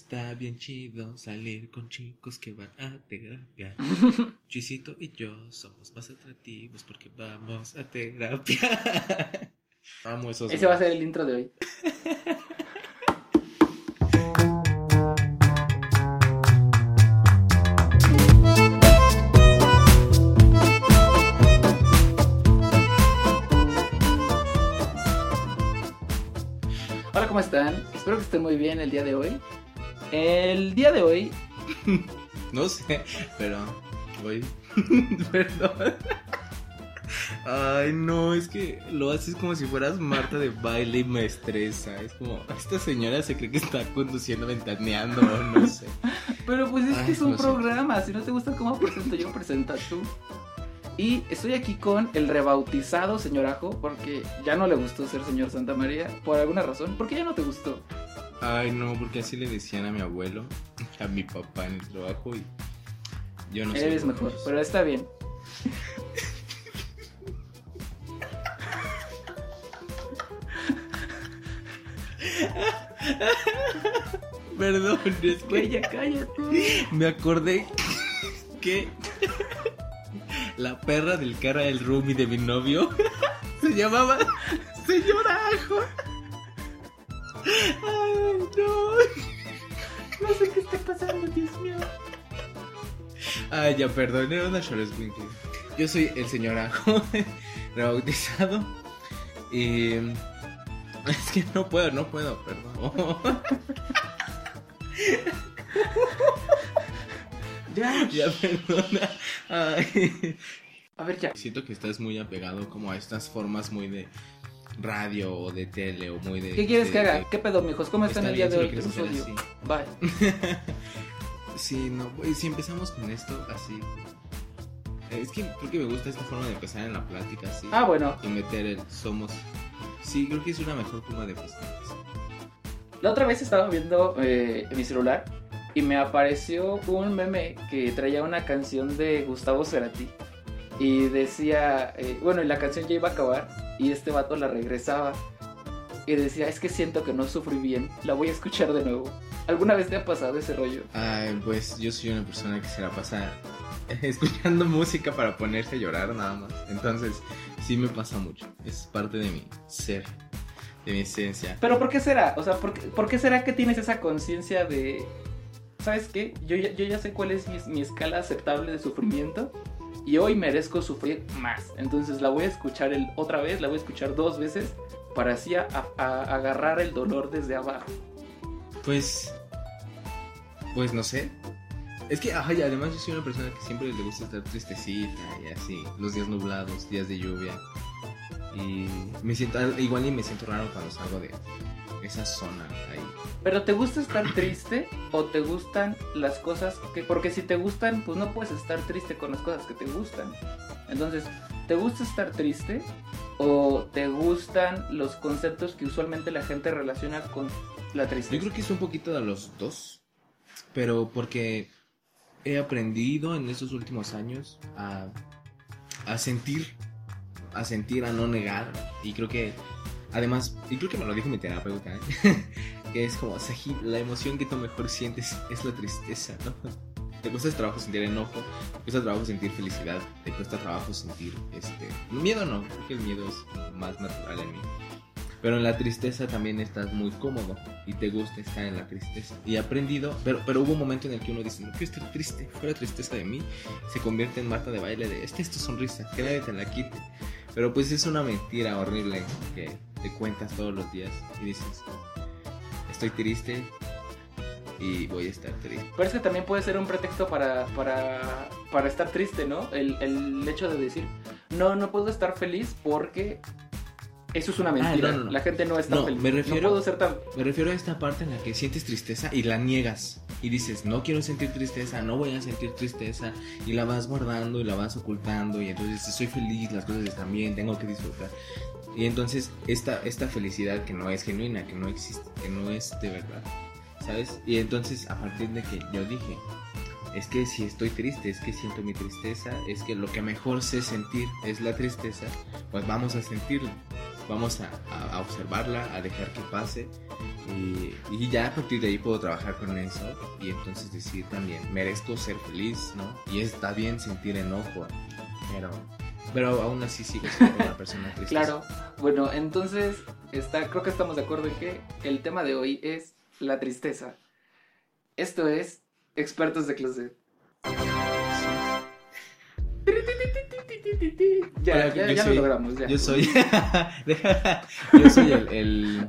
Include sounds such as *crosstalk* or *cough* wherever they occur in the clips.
está bien chido salir con chicos que van a terapia. *laughs* Chuisito y yo somos más atractivos porque vamos a terapia. *laughs* Vamos, esos. Ese va a ser el intro de hoy. Hola, ¿cómo están? Espero que estén muy bien el día de hoy. El día de hoy, *laughs* No sé, pero hoy. *laughs* Perdón. Ay, no, es que lo haces como si fueras Marta de baile y me estresa. Es como, esta señora se cree que está conduciendo, ventaneando, no sé. pero pues es Ay, que es un programa. Si no te gusta cómo presento yo, presenta tú. Y estoy aquí con el rebautizado señor Ajo, porque ya no le gustó ser señor Santa María, por alguna razón. ¿Por qué ya no te gustó? Ay, no, porque así le decían a mi abuelo, a mi papá en el trabajo y yo no sé. Eres mejor, pero está bien. *laughs* Perdón, es que ya cállate. me acordé que la perra del cara del roomie de mi novio *laughs* se llamaba Señora Ajo. *laughs* Ay, no. No sé qué está pasando, Dios mío. Ay, ya, perdón, era una Schwarzwinkle. Yo soy el señor Ajo, *laughs* rebautizado. Y. Es que no puedo, no puedo, perdón. *laughs* Ya. ya, perdona. Ay. A ver, ya. Siento que estás muy apegado como a estas formas muy de radio o de tele o muy de... ¿Qué quieres de- que haga? de- ¿Qué pedo, mijos? ¿Cómo están Está el día de hoy? Un odio. Bye. *laughs* Sí, no, si empezamos con esto así... Es que creo que me gusta esta forma de empezar en la plática así. Ah, bueno. Y meter el somos... Sí, creo que es una mejor forma de empezar. La otra vez estaba viendo eh, mi celular y me apareció un meme que traía una canción de Gustavo Cerati. Y decía, eh, bueno, y la canción ya iba a acabar y este vato la regresaba. Y decía, es que siento que no sufrí bien, la voy a escuchar de nuevo. ¿Alguna vez te ha pasado ese rollo? Ay, pues yo soy una persona que se la pasa *laughs* escuchando música para ponerse a llorar nada más. Entonces, sí me pasa mucho. Es parte de mi ser, de mi esencia. Pero ¿por qué será? O sea, ¿por qué, por qué será que tienes esa conciencia de... ¿Sabes qué? Yo ya, yo ya sé cuál es mi, mi escala aceptable de sufrimiento y hoy merezco sufrir más. Entonces la voy a escuchar otra vez, la voy a escuchar dos veces para así agarrar el dolor desde abajo. Pues. Pues no sé. Es que, ajá, y además yo soy una persona que siempre le gusta estar tristecita y así. Los días nublados, días de lluvia. Y me siento, igual y me siento raro cuando salgo de esa zona ahí. Pero ¿te gusta estar triste o te gustan las cosas que... Porque si te gustan, pues no puedes estar triste con las cosas que te gustan. Entonces, ¿te gusta estar triste o te gustan los conceptos que usualmente la gente relaciona con la tristeza? Yo creo que es un poquito de los dos. Pero porque he aprendido en estos últimos años a, a sentir, a sentir, a no negar. Y creo que, además, y creo que me lo dijo mi terapeuta, ¿eh? *laughs* que es como, Saji, la emoción que tú mejor sientes es la tristeza, ¿no? Te cuesta trabajo sentir enojo, te cuesta trabajo sentir felicidad, te cuesta trabajo sentir, este, miedo no, creo que el miedo es más natural en mí. Pero en la tristeza también estás muy cómodo y te gusta estar en la tristeza. Y aprendido, pero, pero hubo un momento en el que uno dice, no quiero estar triste, fuera tristeza de mí, se convierte en Marta de baile de, esta es tu sonrisa, que nadie te la quite. Pero pues es una mentira horrible que te cuentas todos los días y dices, estoy triste y voy a estar triste. Pero es que también puede ser un pretexto para, para, para estar triste, ¿no? El, el hecho de decir, no, no puedo estar feliz porque eso es una mentira. Ah, no, no, no. La gente no está feliz. me refiero- No puedo ser tan... Me refiero a esta parte en la que sientes tristeza y la niegas. Y dices, no quiero sentir tristeza, no voy a sentir tristeza. Y la vas guardando y la vas ocultando. Y entonces soy feliz, las cosas están bien, tengo que disfrutar. Y entonces esta, esta felicidad que no es genuina, que no existe, que no es de verdad. ¿Sabes? Y entonces a partir de que yo dije, es que si estoy triste, es que siento mi tristeza, es que lo que mejor sé sentir es la tristeza, pues vamos a sentirlo. Vamos a, a- a observarla, a dejar que pase y, y ya a partir de ahí puedo trabajar con eso y entonces decir también, merezco ser feliz, ¿no? Y está bien sentir enojo, pero, pero aún así sigo siendo una persona *laughs* triste. Claro. Bueno, entonces está, creo que estamos de acuerdo en que el tema de hoy es la tristeza. Esto es Expertos de Closet. Ya, ya, ya soy- lo logramos. Ya. Yo soy, *laughs* yo soy el, el,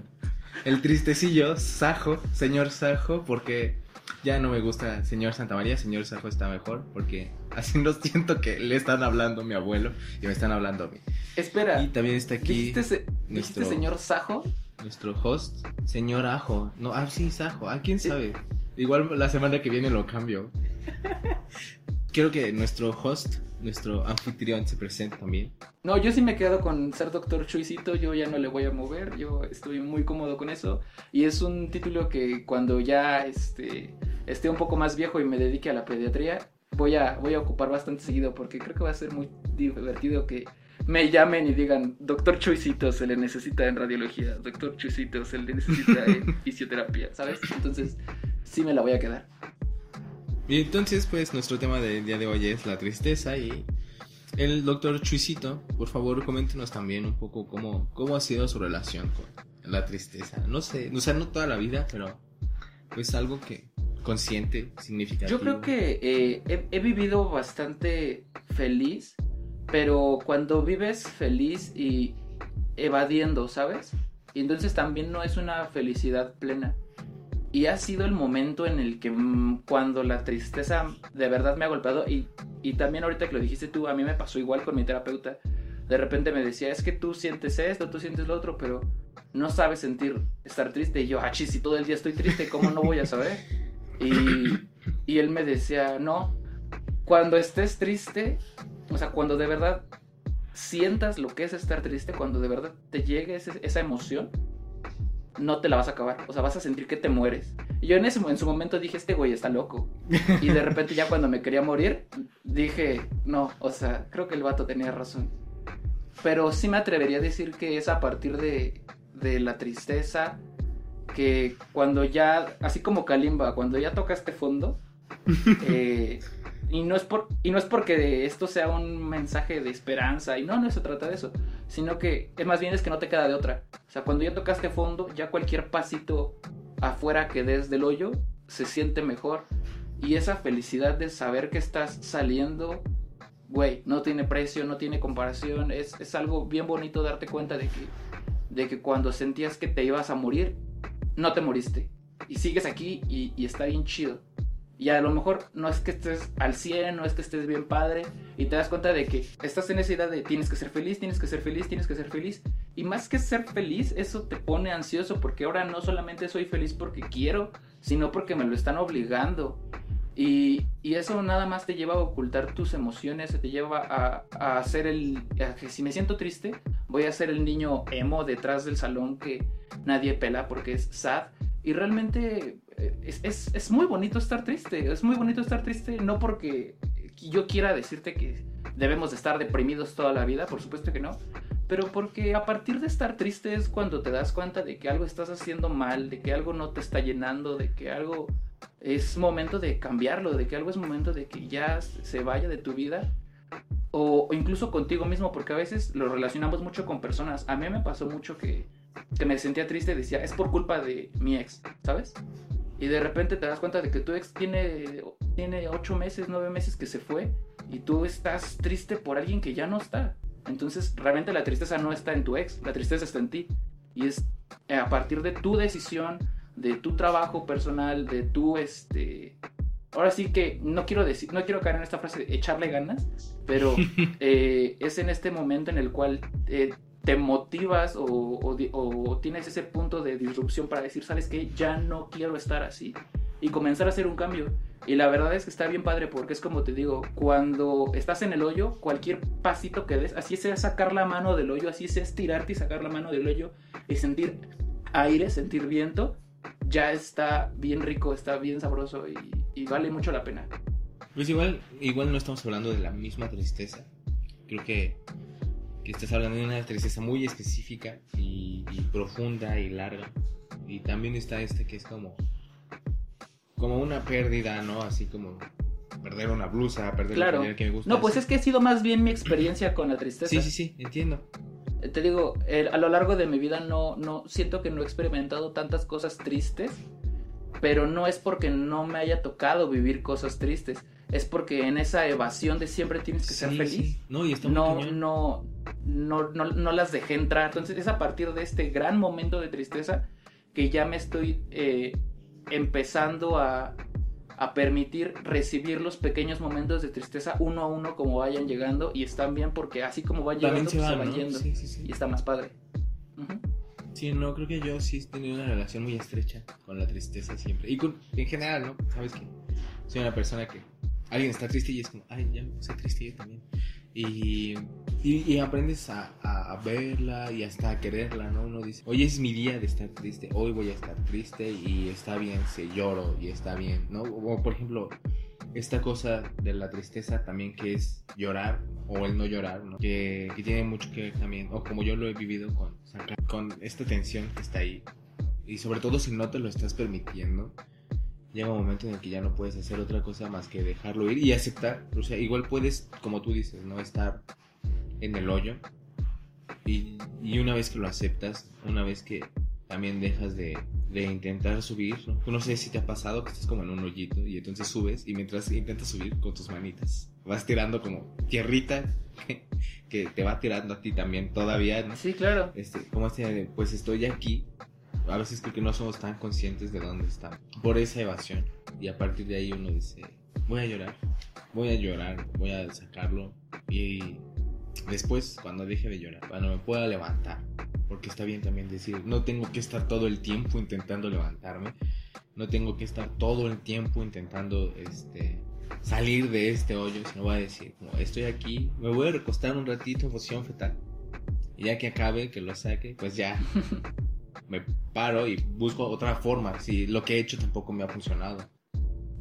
el tristecillo, Sajo, señor Sajo, porque ya no me gusta señor Santa María, señor Sajo está mejor, porque así no siento que le están hablando a mi abuelo y me están hablando a mí. Espera, Y también está aquí ¿dijiste, se- dijiste nuestro- señor Sajo? nuestro host, señor Ajo. No, ah, sí, Sajo, ah, quién sabe. Igual la semana que viene lo cambio. Quiero que nuestro host, nuestro anfitrión se presente también. No, yo sí me quedo con ser doctor Chuisito, yo ya no le voy a mover, yo estoy muy cómodo con eso. Y es un título que cuando ya este, esté un poco más viejo y me dedique a la pediatría, voy a, voy a ocupar bastante seguido porque creo que va a ser muy divertido que me llamen y digan, doctor Chuisito se le necesita en radiología, doctor Chuisito se le necesita en *laughs* fisioterapia, ¿sabes? Entonces sí me la voy a quedar. Y entonces, pues, nuestro tema del día de hoy es la tristeza y el doctor Chuisito, por favor, coméntenos también un poco cómo, cómo ha sido su relación con la tristeza. No sé, o sea, no toda la vida, pero pues algo que consciente, significativo. Yo creo que eh, he, he vivido bastante feliz, pero cuando vives feliz y evadiendo, ¿sabes? Y entonces también no es una felicidad plena. Y ha sido el momento en el que mm, cuando la tristeza de verdad me ha golpeado y, y también ahorita que lo dijiste tú, a mí me pasó igual con mi terapeuta. De repente me decía, es que tú sientes esto, tú sientes lo otro, pero no sabes sentir estar triste. Y yo, ah, si todo el día estoy triste, ¿cómo no voy a saber? Y, y él me decía, no, cuando estés triste, o sea, cuando de verdad sientas lo que es estar triste, cuando de verdad te llegue esa emoción, no te la vas a acabar. O sea, vas a sentir que te mueres. Y yo en, ese, en su momento dije, este güey está loco. Y de repente ya cuando me quería morir, dije, no, o sea, creo que el vato tenía razón. Pero sí me atrevería a decir que es a partir de, de la tristeza que cuando ya, así como Kalimba, cuando ya tocaste fondo, *laughs* eh, y, no es por, y no es porque esto sea un mensaje de esperanza, y no, no se trata de eso, sino que es más bien es que no te queda de otra. O sea, cuando ya tocaste fondo, ya cualquier pasito afuera que des del hoyo se siente mejor. Y esa felicidad de saber que estás saliendo, güey, no tiene precio, no tiene comparación. Es, es algo bien bonito darte cuenta de que, de que cuando sentías que te ibas a morir, no te moriste. Y sigues aquí y, y está bien chido. Y a lo mejor no es que estés al 100, no es que estés bien padre. Y te das cuenta de que estás en esa idea de tienes que ser feliz, tienes que ser feliz, tienes que ser feliz. Y más que ser feliz, eso te pone ansioso porque ahora no solamente soy feliz porque quiero, sino porque me lo están obligando. Y, y eso nada más te lleva a ocultar tus emociones, te lleva a, a hacer el... a que si me siento triste, voy a ser el niño emo detrás del salón que nadie pela porque es sad. Y realmente es, es, es muy bonito estar triste, es muy bonito estar triste, no porque yo quiera decirte que debemos de estar deprimidos toda la vida, por supuesto que no, pero porque a partir de estar triste es cuando te das cuenta de que algo estás haciendo mal, de que algo no te está llenando, de que algo es momento de cambiarlo, de que algo es momento de que ya se vaya de tu vida. O, o incluso contigo mismo, porque a veces lo relacionamos mucho con personas. A mí me pasó mucho que, que me sentía triste y decía, es por culpa de mi ex, ¿sabes? Y de repente te das cuenta de que tu ex tiene, tiene ocho meses, nueve meses que se fue y tú estás triste por alguien que ya no está. Entonces realmente la tristeza no está en tu ex, la tristeza está en ti. Y es a partir de tu decisión, de tu trabajo personal, de tu este... Ahora sí que no quiero decir, no quiero caer en esta frase de echarle ganas, pero *laughs* eh, es en este momento en el cual eh, te motivas o, o, o, tienes ese punto de disrupción para decir, sabes que ya no quiero estar así y comenzar a hacer un cambio. Y la verdad es que está bien padre porque es como te digo, cuando estás en el hoyo, cualquier pasito que des, así sea sacar la mano del hoyo, así sea estirarte y sacar la mano del hoyo y sentir aire, sentir viento, ya está bien rico, está bien sabroso y, y vale mucho la pena. Pues igual, igual no estamos hablando de la misma tristeza. Creo que, Y estás hablando de una tristeza muy específica y, y profunda y larga. Y también está este que es como como una pérdida, ¿no? Así como perder una blusa, perder Claro. el que me gusta. No, pues así. es que ha sido más bien mi experiencia con la tristeza. Sí, sí, sí, entiendo. Eh, Te digo, a lo largo de mi vida no, no siento que no he experimentado tantas cosas tristes, pero no es porque no me haya tocado vivir cosas tristes, es porque en esa evasión de siempre tienes que ser Sí, feliz. sí. No, y está muy No, cañón. no, no, no, no las dejé entrar. Entonces es a partir de este gran momento de tristeza que ya me estoy eh, empezando a, a permitir recibir los pequeños momentos de tristeza uno a uno como vayan llegando y están bien porque así como van También llegando se pues, se va, van ¿no? yendo Sí, sí, sí. y está más padre. Sí, no, creo que yo sí he tenido una relación muy estrecha con la tristeza siempre. Y con, en general, ¿no? Sabes que soy una persona que alguien está triste y es como, ay, ya me puse triste yo también. Y, y, y aprendes a, a- a verla y hasta a quererla, ¿no? Uno dice, hoy es mi día de estar triste, hoy voy a estar triste y está bien si lloro y está bien, ¿no? O por ejemplo, esta cosa de la tristeza también que es llorar o el no llorar, ¿no? Que, que tiene mucho que ver también, o como yo lo he vivido con, con esta tensión que está ahí. Y sobre todo si no te lo estás permitiendo, llega un momento en el que ya no puedes hacer otra cosa más que dejarlo ir y aceptar. O sea, igual puedes, como tú dices, no estar en el hoyo. Y, y una vez que lo aceptas, una vez que también dejas de, de intentar subir, ¿no? Tú no sé si te ha pasado que estás como en un hoyito y entonces subes y mientras intentas subir con tus manitas, vas tirando como tierrita que, que te va tirando a ti también todavía, ¿no? Sí, claro. este, como este, pues estoy aquí. A veces creo que no somos tan conscientes de dónde estamos. Por esa evasión. Y a partir de ahí uno dice, voy a llorar, voy a llorar, voy a sacarlo. Y después, cuando deje de llorar, cuando me pueda levantar. Porque está bien también decir, no tengo que estar todo el tiempo intentando levantarme. No tengo que estar todo el tiempo intentando este, salir de este hoyo. Sino voy a decir, como, estoy aquí, me voy a recostar un ratito en posición fetal. Y ya que acabe, que lo saque, pues ya *laughs* me paro y busco otra forma. Si lo que he hecho tampoco me ha funcionado.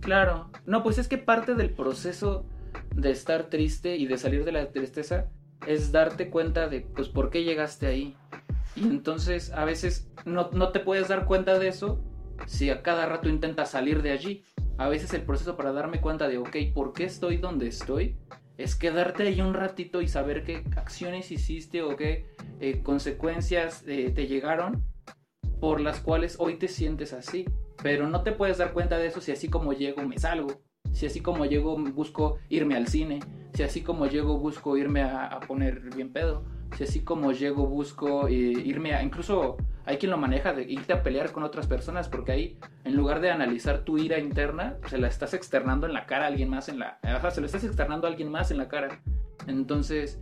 Claro. No, pues es que parte del proceso de estar triste y de salir de la tristeza es darte cuenta de, pues, por qué llegaste ahí. Y entonces a veces no, no te puedes dar cuenta de eso si a cada rato intentas salir de allí. A veces el proceso para darme cuenta de, ok, ¿por qué estoy donde estoy? Es quedarte ahí un ratito y saber qué acciones hiciste o qué eh, consecuencias eh, te llegaron por las cuales hoy te sientes así. Pero no te puedes dar cuenta de eso si así como llego me salgo. Si así como llego busco irme al cine. Si así como llego busco irme a, a poner bien pedo. Si así como llego busco eh, irme a... Incluso hay quien lo maneja de irte a pelear con otras personas porque ahí en lugar de analizar tu ira interna se la estás externando en la cara a alguien más en la... O se lo estás externando a alguien más en la cara. Entonces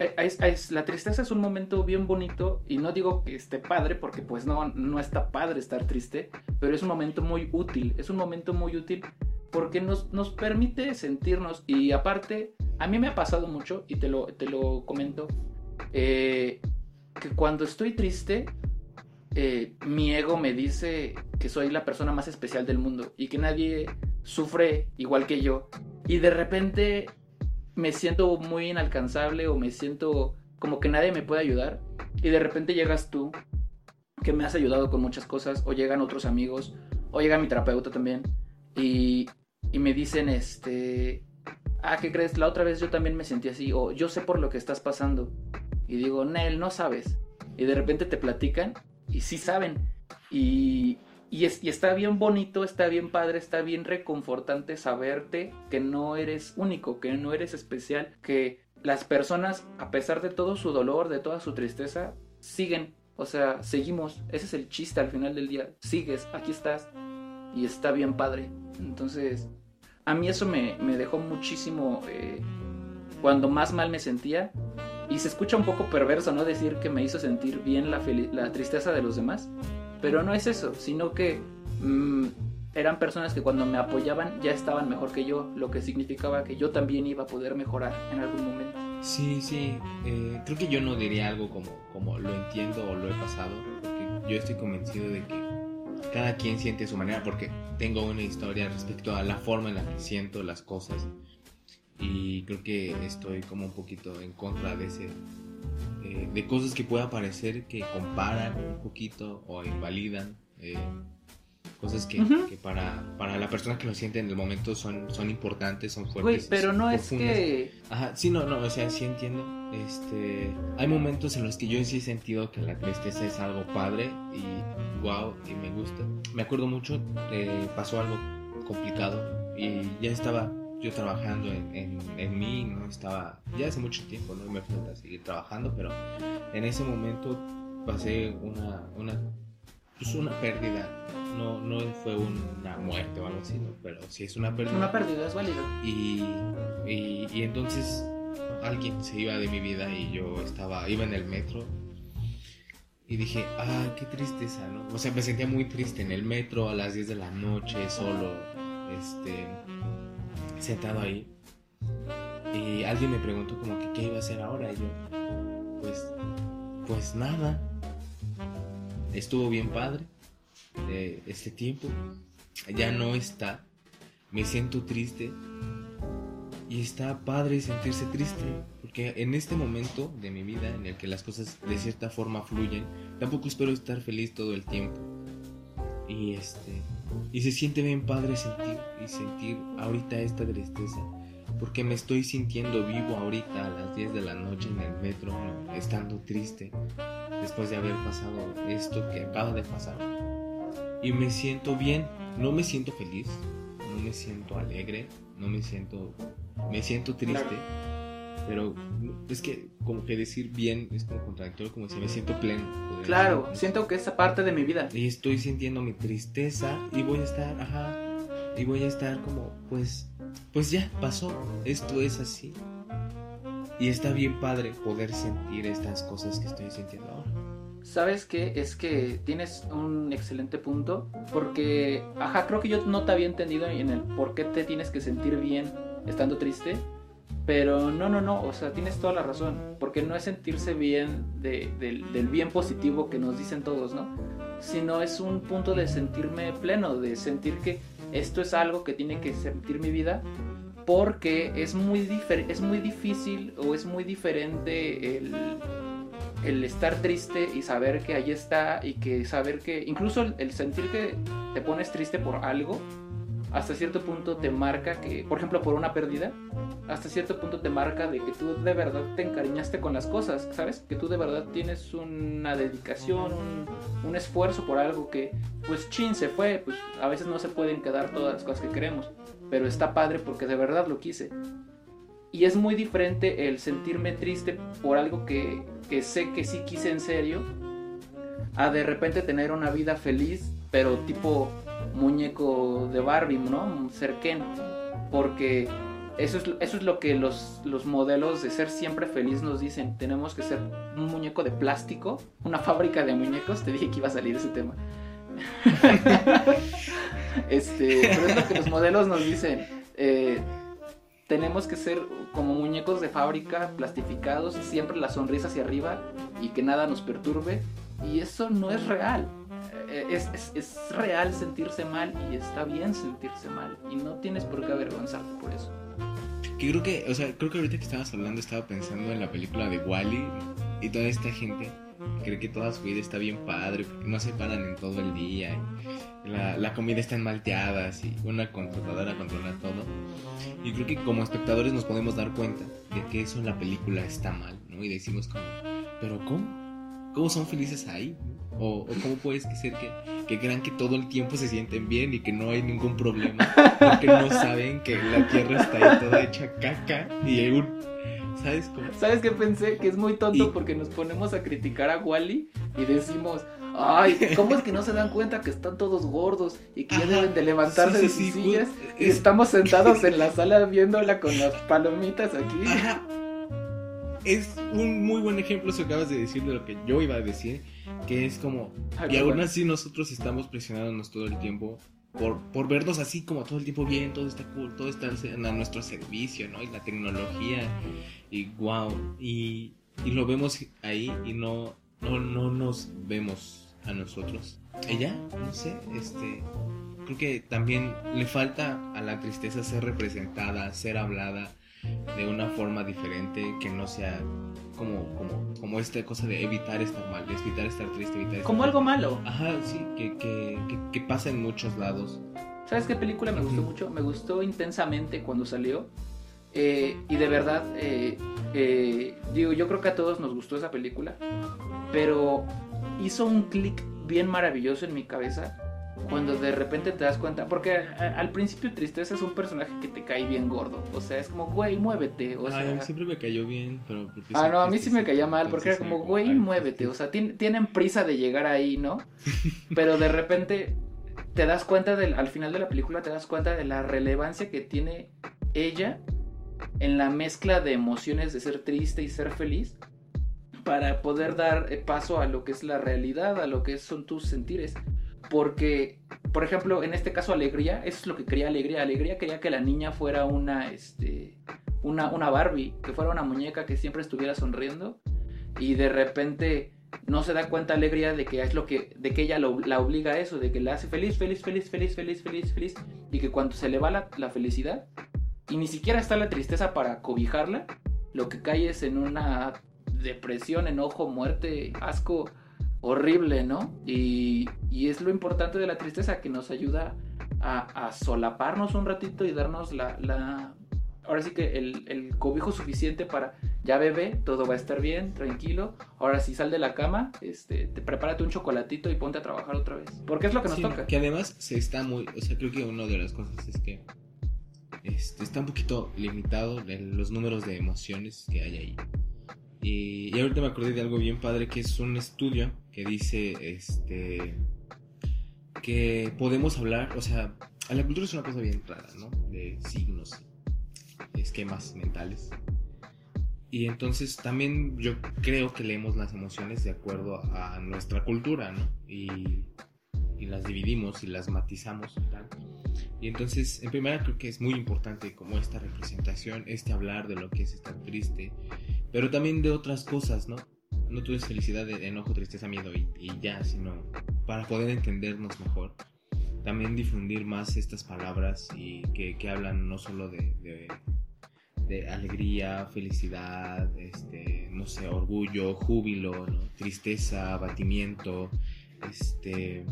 es- la tristeza es un momento bien bonito y no digo que esté padre porque pues no, no está padre estar triste, pero es un momento muy útil, es un momento muy útil porque nos, nos permite sentirnos y aparte a mí me ha pasado mucho y te lo, te lo comento eh, que cuando estoy triste eh, mi ego me dice que soy la persona más especial del mundo y que nadie sufre igual que yo y de repente me siento muy inalcanzable o me siento como que nadie me puede ayudar y de repente llegas tú que me has ayudado con muchas cosas o llegan otros amigos o llega mi terapeuta también y, y me dicen este ah qué crees la otra vez yo también me sentí así o yo sé por lo que estás pasando y digo Nel no sabes y de repente te platican y sí saben y y, es, y está bien bonito, está bien padre, está bien reconfortante saberte que no eres único, que no eres especial, que las personas, a pesar de todo su dolor, de toda su tristeza, siguen. O sea, seguimos. Ese es el chiste al final del día. Sigues, aquí estás. Y está bien padre. Entonces, a mí eso me, dejó muchísimo eh, cuando más mal me sentía. Y se escucha un poco perverso, ¿no? Decir que me hizo sentir bien la tristeza de los demás. Pero no es eso, sino que mm, eran personas que cuando me apoyaban ya estaban mejor que yo, lo que significaba que yo también iba a poder mejorar en algún momento. Sí, sí. eh, creo que yo no diría algo como, como lo entiendo o lo he pasado. Porque yo estoy convencido de que cada quien siente su manera. Porque tengo una historia respecto a la forma en la que siento las cosas. Y creo que estoy como un poquito en contra de ese, eh, de cosas que pueda parecer que comparan un poquito o invalidan. eh, cosas que, Ujú. que para, para la persona que lo siente en el momento son, son importantes, son fuertes. Güey, pero no es profundas. que... Ajá, sí, no, no, o sea, sí entiendo. Este, hay momentos en los que yo sí he sentido que la tristeza es algo padre y wow, y me gusta. Me acuerdo mucho, eh, pasó algo complicado y ya estaba yo trabajando en, en, en mí, no estaba, ya hace mucho tiempo, no me falta seguir trabajando, pero en ese momento pasé una, una, pues una pérdida. No, no fue una muerte o algo así, ¿no? pero sí es una pérdida. Una pérdida es válido. Y, y, y entonces alguien se iba de mi vida y yo estaba, iba en el metro y dije, ah, qué tristeza, ¿no? O sea, me sentía muy triste en el metro a las 10 de la noche, solo, este, sentado ahí. Y alguien me preguntó como que qué iba a hacer ahora y yo, pues, pues nada. Estuvo bien padre eh, este tiempo. Ya no está me siento triste y está padre sentirse triste porque en este momento de mi vida en el que las cosas de cierta forma fluyen tampoco espero estar feliz todo el tiempo y este y se siente bien padre sentir sentir ahorita esta tristeza porque me estoy sintiendo vivo ahorita a las 10 de la noche en el metro estando triste después de haber pasado esto que acaba de pasar y me siento bien no me siento feliz no me siento alegre, no me siento, me siento triste, pero es que como que decir bien es como contradictorio, como si me siento pleno. Claro, decir. siento que esa parte de mi vida. Y estoy sintiendo mi tristeza y voy a estar, ajá, y voy a estar como, pues, pues ya pasó, esto es así. Y está bien padre poder sentir estas cosas que estoy sintiendo ahora. ¿Sabes qué? Es que tienes un excelente punto. Porque, ajá, creo que yo no te había entendido en el por qué te tienes que sentir bien estando triste. Pero no, no, no, o sea, tienes toda la razón. Porque no es sentirse bien de- del, del bien positivo que nos dicen todos, ¿no? Sino es un punto de sentirme pleno, de sentir que esto es algo que tiene que sentir mi vida. Porque es muy, es muy difícil o es muy diferente el, estar triste y saber que ahí está y que saber que incluso el sentir que te pones triste por algo hasta cierto punto te marca que por ejemplo por una pérdida hasta cierto punto te marca de que tú de verdad te encariñaste con las cosas sabes que tú de verdad tienes una dedicación un, esfuerzo por algo que pues chin se fue pues a veces no se pueden quedar todas las cosas que queremos pero está padre porque de verdad lo quise. Y es muy diferente el sentirme triste por algo que, que sé que sí quise en serio, a de repente tener una vida feliz, pero tipo muñeco de Barbie, ¿no? Cerquén. Porque eso es, eso es lo que los, los modelos de ser siempre feliz nos dicen. Tenemos que ser un muñeco de plástico, una fábrica de muñecos. Te dije que iba a salir ese tema. *laughs* este, pero es lo que los modelos nos dicen. Eh, tenemos que ser como muñecos de fábrica, plastificados, siempre la sonrisa hacia arriba y que nada nos perturbe. Y eso no es real. Eh, Es, es- real sentirse mal y está bien sentirse mal. Y no tienes por qué avergonzarte por eso. Que creo que, o sea, creo que ahorita que estabas hablando estaba pensando en la película de Wally y toda esta gente cree que toda su vida está bien padre, no se paran en todo el día, la, la comida está en malteadas y una computadora controla todo. Y creo que como espectadores nos podemos dar cuenta de que eso en la película está mal, ¿no? Y decimos como, pero ¿cómo? ¿Cómo son felices ahí? O, o cómo puede ser que, que crean que todo el tiempo se sienten bien y que no hay ningún problema, porque no saben que la tierra está ahí toda hecha caca y hay un... ¿Sabes cómo? ¿Sabes qué pensé? Que es muy tonto Y- porque nos ponemos a criticar a Wally y decimos, ay, ¿cómo es que no se dan cuenta que están todos gordos y que ya deben de levantarse Sí, de sí, sus sí, sillas? Y es- estamos sentados en la sala viéndola con las palomitas aquí. Ajá. Es un muy buen ejemplo eso que acabas de decir de lo que yo iba a decir, que es como... Ay, Y aún así nosotros estamos presionándonos todo el tiempo por, por vernos así como todo el tiempo bien, todo está cool, todo está a nuestro servicio, ¿no? Y la tecnología, y wow, y, y lo vemos ahí y no, no, no nos vemos a nosotros. Ella, no sé, este, creo que también le falta a la tristeza ser representada, ser hablada de una forma diferente que no sea como, como, como esta cosa de evitar estar mal, de evitar estar triste, evitar estar Como algo malo. Ajá, sí, que, que, que, que pasa en muchos lados. ¿Sabes qué película me gustó mucho? Me gustó intensamente cuando salió. Eh, y de verdad, eh, eh, digo, yo creo que a todos nos gustó esa película. Pero hizo un clic bien maravilloso en mi cabeza. Cuando de repente te das cuenta, porque a- al principio Tristeza es un personaje que te cae bien gordo. O sea, es como, güey, muévete. O sea, mí siempre me cayó bien, pero... Ah, no, a mí sí me caía mal porque era como, güey, muévete. O sea, tien- tienen prisa de llegar ahí, ¿no? *laughs* Pero de repente te das cuenta, del, al final de la película, te das cuenta de la relevancia que tiene ella en la mezcla de emociones de ser triste y ser feliz para poder dar eh, paso a lo que es la realidad, a lo que son tus sentires. Porque, por ejemplo, en este caso, Alegría, eso es lo que quería Alegría. Alegría quería que la niña fuera una, este, una, una Barbie, que fuera una muñeca que siempre estuviera sonriendo. Y de repente no se da cuenta Alegría de que es lo que, de que ella lo- la obliga a eso, de que la hace feliz, feliz, feliz, feliz, feliz, feliz, feliz. Y que cuando se le va la, la felicidad, y ni siquiera está la tristeza para cobijarla, lo que cae es en una depresión, enojo, muerte, asco horrible, ¿no? Y, y es lo importante de la tristeza, que nos ayuda a, a solaparnos un ratito y darnos la... la ahora sí que el, el cobijo suficiente para, ya bebé, todo va a estar bien, tranquilo. Ahora sí, sal de la cama, este, te prepárate un chocolatito y ponte a trabajar otra vez. Porque es lo que nos Sí, toca. Que además se está muy, o sea, creo que una de las cosas es que este, está un poquito limitado en los números de emociones que hay ahí. Y, y ahorita me acordé de algo bien padre que es un estudio que dice este que podemos hablar, o sea, la cultura es una cosa bien rara, ¿no? De signos, esquemas mentales. Y entonces también yo creo que leemos las emociones de acuerdo a nuestra cultura, ¿no? Y, y las dividimos y las matizamos y tal. Y entonces, en primera creo que es muy importante como esta representación, este hablar de lo que es estar triste, pero también de otras cosas, ¿no? No es felicidad, enojo, tristeza, miedo y, ya, sino para poder entendernos mejor. También difundir más estas palabras y que, hablan no solo de, alegría, felicidad, este, no sé, orgullo, júbilo, tristeza, abatimiento, este,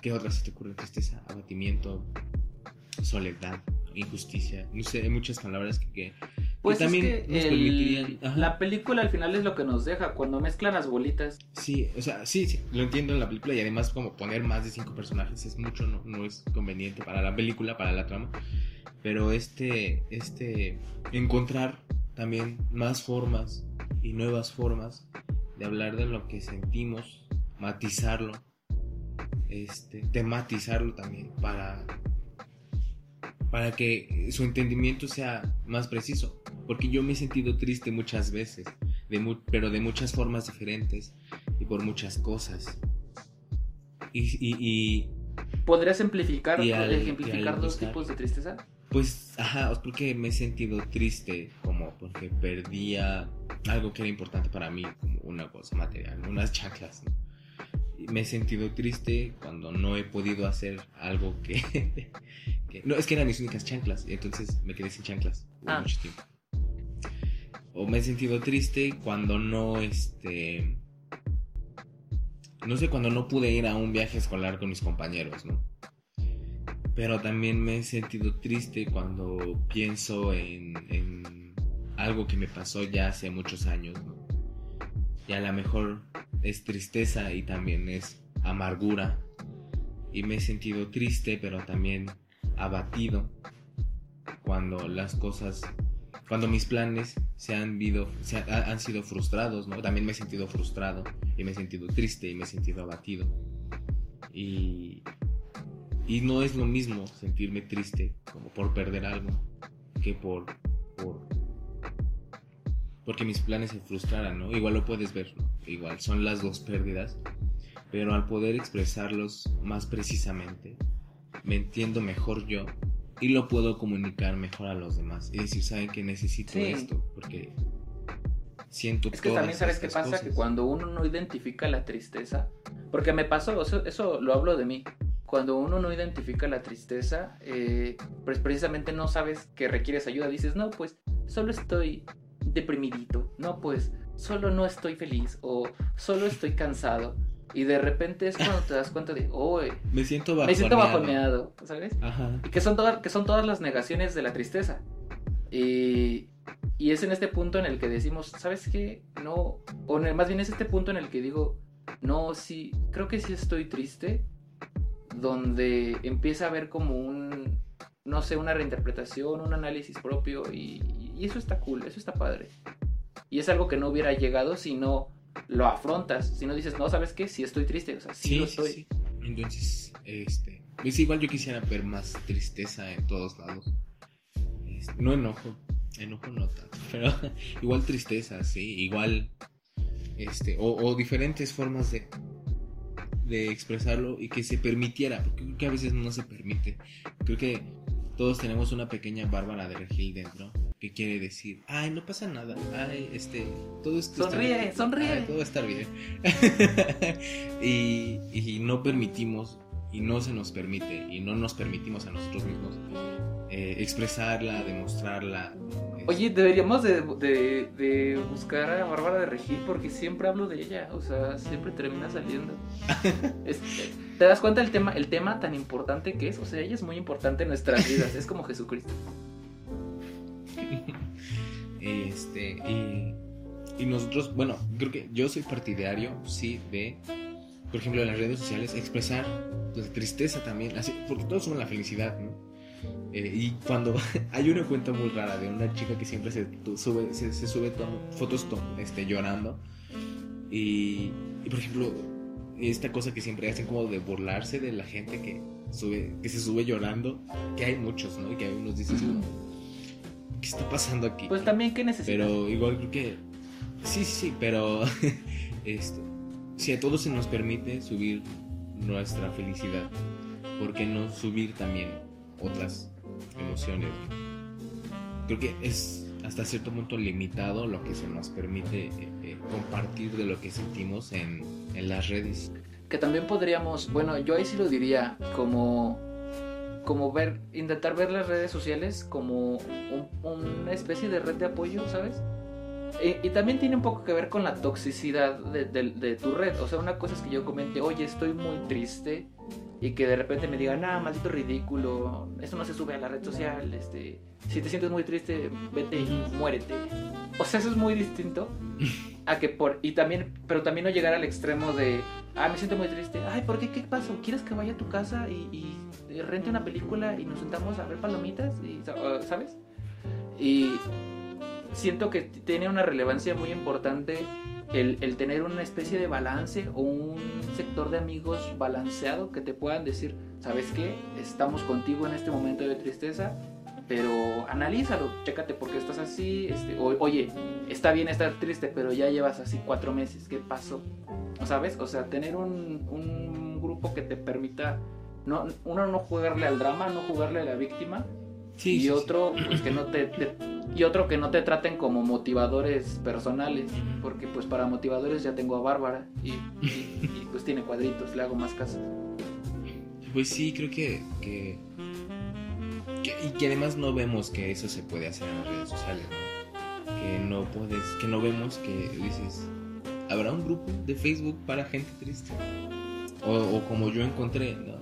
¿qué otras se te ocurren? Tristeza, abatimiento, soledad, injusticia, no sé, hay muchas palabras que, Pues también que nos el- permitirían, ajá. la película al final es lo que nos deja cuando mezclan las bolitas. Sí, o sea, sí, sí, lo entiendo en la película y además como poner más de cinco personajes es mucho, no, no es conveniente para la película, para la trama, pero este, este, encontrar también más formas y nuevas formas de hablar de lo que sentimos, matizarlo, este, tematizarlo también para, para que su entendimiento sea más preciso, porque yo me he sentido triste muchas veces de mu- pero de muchas formas diferentes y por muchas cosas. Y, y- y, ¿Podrías simplificar, Y al- ejemplificar dos tipos de tristeza? pues, ajá, es porque me he sentido triste, como porque perdía algo que era importante para mí, como una cosa material, unas chanclas. ¿no? Me he sentido triste cuando no he podido hacer algo que, *laughs* que- No, es que eran mis únicas chanclas, entonces me quedé sin chanclas por Ah. mucho tiempo. O me he sentido triste cuando no, este... No sé, cuando no pude ir a un viaje escolar con mis compañeros, ¿no? Pero también me he sentido triste cuando pienso en, en algo que me pasó ya hace muchos años, ¿no? Y a lo mejor es tristeza y también es amargura. Y me he sentido triste, pero también abatido cuando las cosas, cuando mis planes se han, vido, se ha- han sido frustrados, ¿no? También me he sentido frustrado y me he sentido triste y me he sentido abatido. Y, y no es lo mismo sentirme triste como por perder algo que por, por porque mis planes se frustraran, ¿no? Igual lo puedes ver, ¿no? Igual son las dos pérdidas, pero al poder expresarlos más precisamente, me entiendo mejor yo y lo puedo comunicar mejor a los demás y decir, saben que necesito Sí. esto porque siento Es que todas también sabes qué pasa, que cosas. cuando uno no identifica la tristeza, porque me pasó, eso, eso lo hablo de mí, cuando uno no identifica la tristeza, eh, pues precisamente no sabes que requieres ayuda, dices, no, pues solo estoy deprimidito. No, pues solo no estoy feliz o solo estoy cansado. Y de repente es cuando te das cuenta de, oh, me siento bajoneado. Me siento bajoneado, ¿sabes? Ajá. Y que son, todas, que son todas las negaciones de la tristeza. Y, y es en este punto en el que decimos, ¿sabes qué? No, o más bien es este punto en el que digo, no, sí, creo que sí estoy triste, donde empieza a haber como un, no sé, una reinterpretación, un análisis propio y, y eso está cool, eso está padre. Y es algo que no hubiera llegado si no lo afrontas, si no dices, no, ¿sabes qué? Sí estoy triste, o sea, sí, lo estoy. Sí, Entonces, este, es igual yo quisiera ver más tristeza en todos lados. Este, no enojo, enojo no tanto, *laughs* pero igual tristeza, sí, igual, este, o, diferentes formas de, de expresarlo y que se permitiera, porque creo que a veces no se permite. Creo que todos tenemos una pequeña Bárbara de Regil dentro que quiere decir, ay, no pasa nada, ay, este, todo esto sonríe, sonríe, todo va a estar bien. *laughs* y, y, no permitimos, y no se nos permite, y no nos permitimos a nosotros mismos eh, expresarla, demostrarla. Oye, deberíamos de, de, de, buscar a Bárbara de Regil porque siempre hablo de ella, o sea, siempre termina saliendo. *laughs* ¿Te das cuenta el tema, el tema tan importante que es? O sea, ella es muy importante en nuestras vidas, es como Jesucristo. Este, y, nosotros, bueno, creo que yo soy partidario, sí, de, por ejemplo, en las redes sociales, expresar pues, tristeza también, así, porque todos somos la felicidad, ¿no? Eh, y cuando *laughs* hay una cuenta muy rara de una chica que siempre se sube, se, sube fotos este, llorando, y, y, por ejemplo, esta cosa que siempre hacen como de burlarse de la gente que sube, que se sube llorando, que hay muchos, ¿no? Y que hay unos dices ¿qué está pasando aquí? Pues también, ¿qué necesitas? Pero igual creo que. Sí, sí, sí, pero. *laughs* esto, si a todos se nos permite subir nuestra felicidad, ¿por qué no subir también otras emociones? Creo que es hasta cierto punto limitado lo que se nos permite eh, eh, compartir de lo que sentimos en, en las redes. Que también podríamos, bueno, yo ahí sí lo diría, como como ver, intentar ver las redes sociales como una especie de red de apoyo, ¿sabes? Y, también tiene un poco que ver con la toxicidad de, tu red. O sea, una cosa es que yo comente, oye, estoy muy triste. Y que de repente me digan, ah, maldito ridículo, eso no se sube a la red social. Este, si te sientes muy triste, vete y muérete. O sea, eso es muy distinto a que por. Y también, pero también no llegar al extremo de, ah, me siento muy triste. Ay, ¿por qué? ¿Qué pasó? ¿Quieres que vaya a tu casa y rente una película y nos sentamos a ver palomitas, y, ¿sabes? Y siento que tiene una relevancia muy importante el, el, tener una especie de balance o un sector de amigos balanceado que te puedan decir, ¿sabes qué? Estamos contigo en este momento de tristeza, pero analízalo, chécate por qué estás así, este, oye, está bien estar triste, pero ya llevas así cuatro meses, ¿qué pasó? ¿Sabes? O sea, tener un, un grupo que te permita no, uno no jugarle al drama, no jugarle a la víctima. y otro, Pues que no te, y otro que no te traten como motivadores personales, porque pues para motivadores ya tengo a Bárbara y, pues tiene cuadritos, le hago más caso. Pues sí, creo que, que, y que además no vemos que eso se puede hacer en las redes sociales, que no puedes, que no vemos que dices, habrá un grupo de Facebook para gente triste, o, o como yo encontré, ¿no?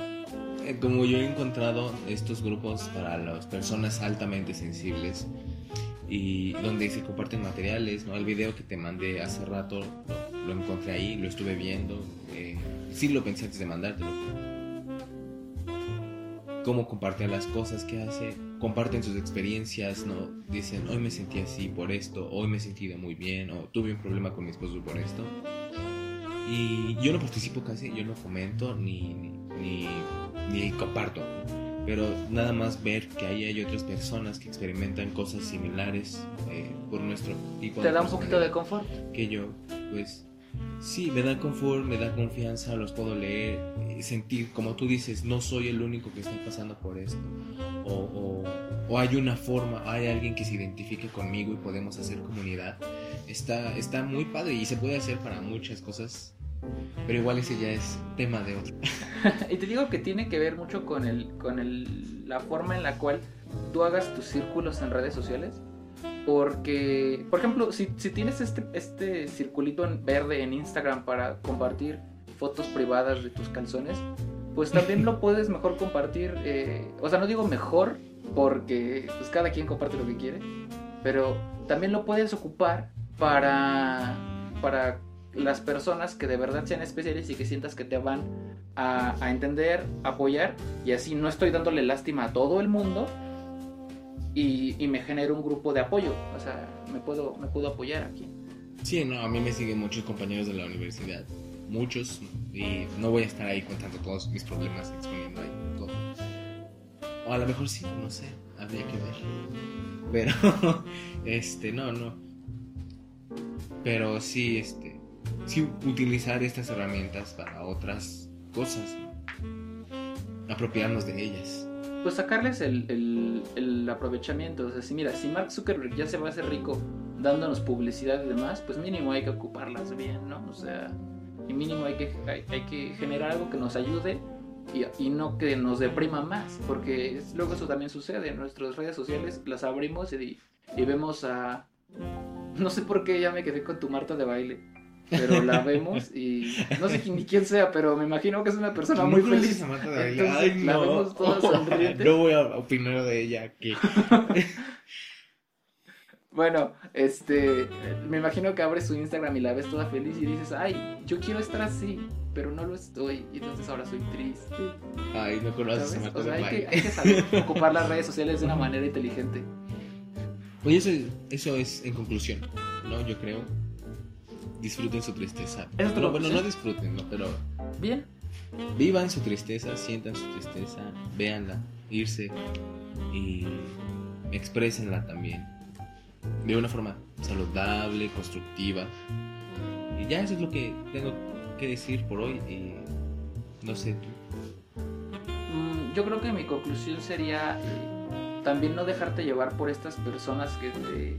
Eh, como yo he encontrado estos grupos para las personas altamente sensibles y donde se comparten materiales, ¿no? El video que te mandé hace rato lo, encontré ahí, lo estuve viendo, eh, sí lo pensé antes de mandártelo. Cómo comparten las cosas que hace, comparten sus experiencias, ¿no? Dicen, hoy me sentí así por esto, hoy me he sentido muy bien, o tuve un problema con mi esposo por esto. Y yo no participo casi, yo no comento ni, ni ni comparto. Pero nada más ver que ahí hay otras personas que experimentan cosas similares eh, por nuestro tipo ¿Te da un poquito de confort? Que yo, pues sí, me da confort, me da confianza, los puedo leer, y sentir, como tú dices, no soy el único que está pasando por esto. O, o, o, hay una forma, hay alguien que se identifique conmigo y podemos hacer comunidad. Está, está muy padre y se puede hacer para muchas cosas pero igual ese ya es tema de otro. *laughs* y te digo que tiene que ver mucho con, el, con el, la forma en la cual tú hagas tus círculos en redes sociales. Porque, por ejemplo, si, si tienes este, este circulito en verde en Instagram para compartir fotos privadas de tus calzones, pues también lo *laughs* puedes mejor compartir. eh, o sea, no digo mejor porque pues cada quien comparte lo que quiere, pero también lo puedes ocupar para, para las personas que de verdad sean especiales y que sientas que te van a, a entender, apoyar y así no estoy dándole lástima a todo el mundo y, me genero un grupo de apoyo. O sea, me puedo, me puedo apoyar aquí. Sí, no, a mí me siguen muchos compañeros de la universidad. Muchos. Y no voy a estar ahí contando todos mis problemas, exponiendo ahí todo. O a lo mejor sí, no sé. Habría que ver. Pero, *laughs* este, no, no. Pero sí, este. Sí, utilizar estas herramientas para otras cosas. ¿no? Apropiarnos de ellas. Pues sacarles el, el, el aprovechamiento. O sea, si mira, si Mark Zuckerberg ya se va a hacer rico dándonos publicidad y demás, pues mínimo hay que ocuparlas bien, ¿no? O sea, y mínimo hay que, hay, hay que generar algo que nos ayude y, y no que nos deprima más, porque es- luego eso también sucede. En nuestras redes sociales las abrimos y, y vemos a... No sé por qué ya me quedé con tu Marta de baile, pero la *laughs* vemos y no sé ni quién sea, pero me imagino que es una persona muy ¿No conoces feliz. a Marta de Baile? Entonces, Ay, la vemos toda *laughs* sonriente. No voy a opinar de ella. Que... *laughs* Bueno, este, me imagino que abres su Instagram y la ves toda feliz y dices, ay, yo quiero estar así, pero no lo estoy, y entonces ahora soy triste. Ay, no conoces a O sea, que, hay que saber ocupar las redes sociales de una manera inteligente. Oye, eso, eso es en conclusión, ¿no? Yo creo. Disfruten su tristeza. ¿Esa es tu No, bueno, no disfruten, ¿no? Pero Bien, vivan su tristeza, sientan su tristeza, véanla, irse y exprésenla también. De una forma saludable, constructiva. Y ya eso es lo que tengo que decir por hoy. Y no sé tú. Mm, yo creo que mi conclusión sería eh, también no dejarte llevar por estas personas que te,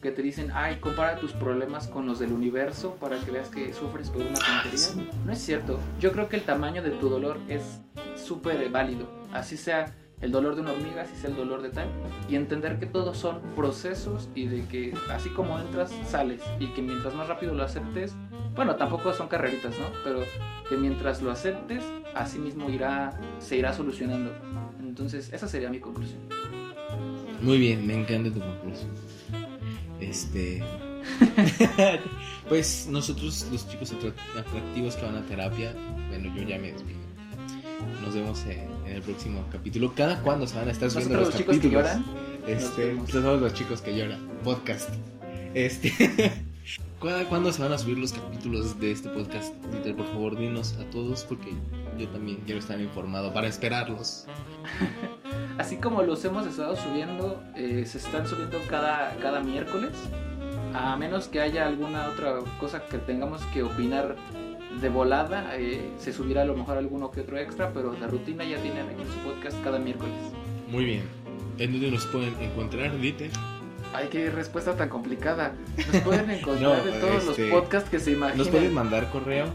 que te dicen, ay, compara tus problemas con los del universo para que veas que sufres por una tontería. No es cierto. Yo creo que el tamaño de tu dolor es súper válido. Así sea el dolor de una hormiga, así sea el dolor de tal. Y entender que todos son procesos y de que así como entras, sales. Y que mientras más rápido lo aceptes, bueno, tampoco son carreritas, ¿no? Pero que mientras lo aceptes, así mismo irá, se irá solucionando. Entonces, esa sería mi conclusión. Muy bien, me encanta tu conclusión. Este. *laughs* pues nosotros, los chicos atra- atractivos que van a terapia, bueno, yo ya me despido. Nos vemos en, en el próximo capítulo. ¿Cada cuándo se van a estar subiendo los los chicos que capítulos? lloran, nos Este, somos los chicos que lloran. Podcast. Este. *laughs* ¿Cada cuándo se van a subir los capítulos de este podcast? Dieter, por favor, dinos a todos porque yo también quiero estar informado para esperarlos. *laughs* así como los hemos estado subiendo, eh, se están subiendo cada, cada miércoles. A menos que haya alguna otra cosa que tengamos que opinar de volada, eh, se subirá a lo mejor alguno que otro extra, pero la rutina ya tienen aquí en su podcast cada miércoles. Muy bien. ¿En dónde nos pueden encontrar, Dieter? Ay, qué respuesta tan complicada. Nos pueden *laughs* encontrar No, en todos este, los podcasts que se imaginen. Nos pueden mandar correo.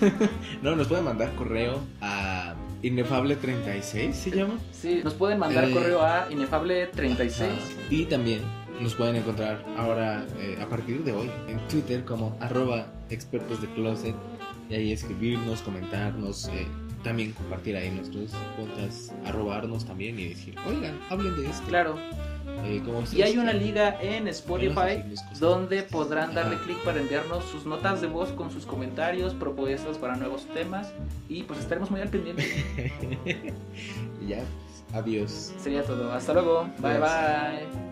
*laughs* no, nos pueden mandar correo a inefable36, ¿se llama? Sí, nos pueden mandar Eh, correo a inefable36. Y también nos pueden encontrar ahora, eh, a partir de hoy, en Twitter como arroba expertos de closet. Y ahí escribirnos, comentarnos, eh, también compartir ahí nuestros podcasts, arrobarnos también y decir, oigan, hablen de esto. Claro. Eh, Y hay una liga en Spotify donde podrán darle Ajá. clic para enviarnos sus notas de voz con sus comentarios, propuestas para nuevos temas y pues estaremos muy al pendiente. Y *laughs* ya, pues, adiós. Sería todo. Hasta luego. Bye bye.